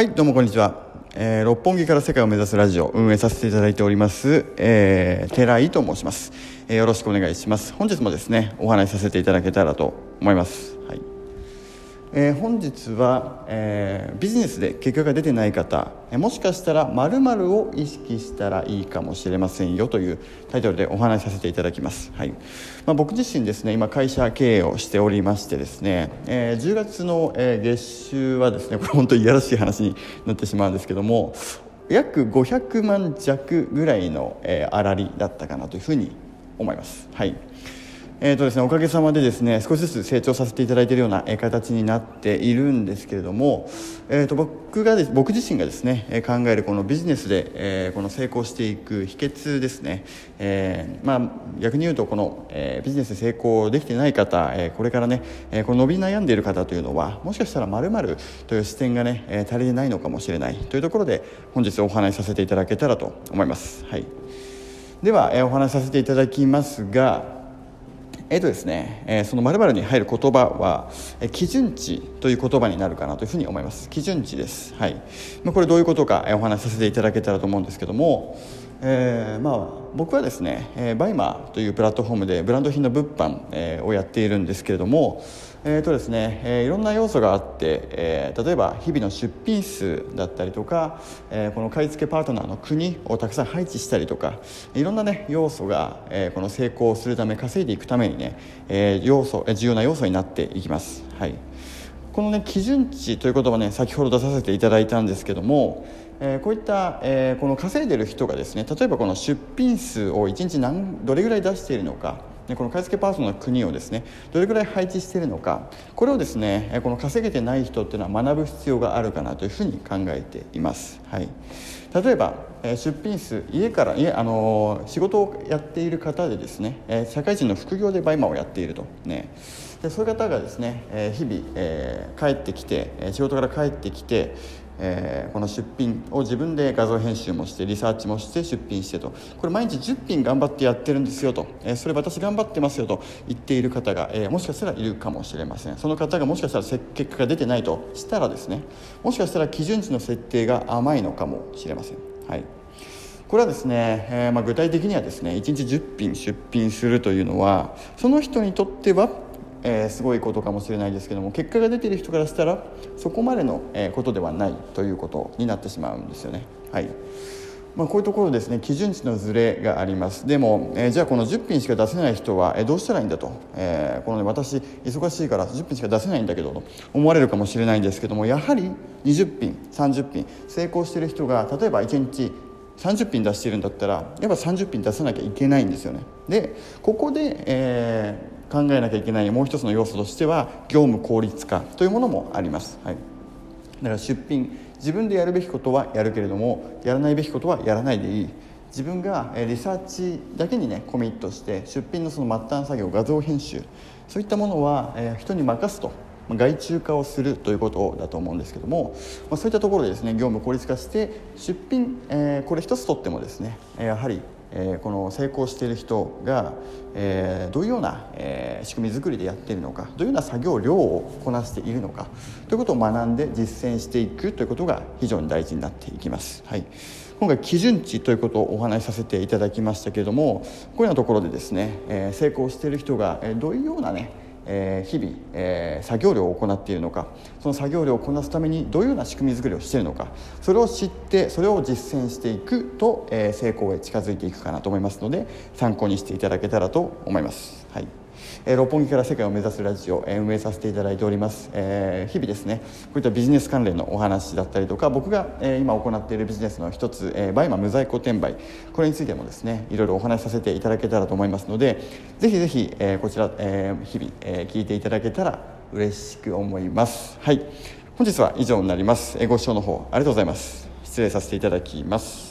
はいどうもこんにちは、えー、六本木から世界を目指すラジオ運営させていただいております、えー、寺井と申します、えーよろしくお願いします。本日もですねお話しさせていただけたらと思います。はい。えー本日は、えービジネスで結果が出てない方えーもしかしたら〇〇を意識したらいいかもしれませんよというタイトルでお話しさせていただきます、はい。まあ、僕自身ですね今会社経営をしておりましてですね、え10月の、え月収はですねこれ本当にいやらしい話になってしまうんですけども約500万弱ぐらいの、えー粗利だったかなというふうに思います。はい。えーとですね、おかげさまでですね少しずつ成長させていただいているような形になっているんですけれども、えー、と僕がで僕自身がですね考えるこのビジネスで、えこの成功していく秘訣ですね、えーまあ、逆に言うとこの、えビジネスで成功できてない方、えこれからね、えこの伸び悩んでいる方というのはもしかしたら〇〇という視点がね、え足りてないのかもしれないというところで本日お話しさせていただけたらと思います。はいでは、えお話しさせていただきますが、えーとですねえーその〇〇に入る言葉は、えー基準値という言葉になるかなというふうに思います。基準値です、はい。まあ、これどういうことか、えーお話しさせていただけたらと思うんですけども、えーまあ、僕はですね、えーバイマーというプラットフォームでブランド品の物販、えーをやっているんですけれどもえーとですねえーいろんな要素があって、えー例えば日々の出品数だったりとか、えーこの買い付けパートナーの国をたくさん配置したりとかいろんな、ね、要素が、えーこの成功するため稼いでいくためにね、えー要素えー重要な要素になっていきます。はいこのね基準値という言葉ね先ほど出させていただいたんですけども、えーこういった、えーこの稼いでる人がですね例えばこの出品数を1日何どれぐらい出しているのかこの買い付けパートナーの国をですねどれぐらい配置しているのかこれをですねこの稼げてない人っていうのは学ぶ必要があるかなというふうに考えています。はい。例えば、出品数家から家、あの仕事をやっている方でですね、社会人の副業でバイマをやっていると。ね。でそういう方がですね、日々、帰ってきて仕事から帰ってきてえーこの出品を自分で画像編集もしてリサーチもして出品してと。これ毎日10品頑張ってやってるんですよと、えーそれ私頑張ってますよと。言っている方が、えーもしかしたらいるかもしれません。その方がもしかしたら結果が出てないとしたらですね。もしかしたら基準値の設定が甘いのかもしれません。はい。これはですね、えーまあ、具体的にはですね1日10品出品するというのはその人にとっては、えーすごいことかもしれないですけども結果が出てる人からしたらそこまでの、えことではないということになってしまうんですよね。はい。まあ、こういうところですね基準値のズレがあります。でも、えーじゃあこの10品しか出せない人は、えーどうしたらいいんだと、えーこの、ね、私忙しいから10品しか出せないんだけどと思われるかもしれないんですけどもやはり20品30品成功してる人が例えば1日30品出してるんだったらやっぱ30品出さなきゃいけないんですよね。でここで、えー考えなきゃいけないもう一つの要素としては業務効率化というものもあります、はい、だから出品自分でやるべきことはやるけれどもやらないべきことはやらないでいい。自分がリサーチだけにねコミットして出品のその末端作業画像編集そういったものは、え人に任すと外注化をするということだと思うんですけども、ま、そういったところでですね業務効率化して出品、えこれ一つとってもですねやはりえこの成功している人が、えどういうような、え仕組み作りでやっているのかどういうような作業量をこなしているのかということを学んで実践していくということが非常に大事になっていきます。はい今回基準値ということをお話しさせていただきましたけれどもこういうようなところでですね、え成功している人が、えどういうようなねえ日々、え作業量を行っているのかその作業量をこなすためにどういうような仕組み作りをしているのかそれを知ってそれを実践していくと、え成功へ近づいていくかなと思いますので参考にしていただけたらと思います。えー六本木から世界を目指すラジオ、え運営させていただいております、えー日々ですねこういったビジネス関連のお話だったりとか僕が、えー今行っているビジネスの一つ、えーバイマ無在庫転売。これについてもですねいろいろお話しさせていただけたらと思いますのでぜひぜひ、えーこちら、えー日々、えー聞いていただけたら嬉しく思います。はい。本日は以上になります、えご視聴の方ありがとうございます。失礼させていただきます。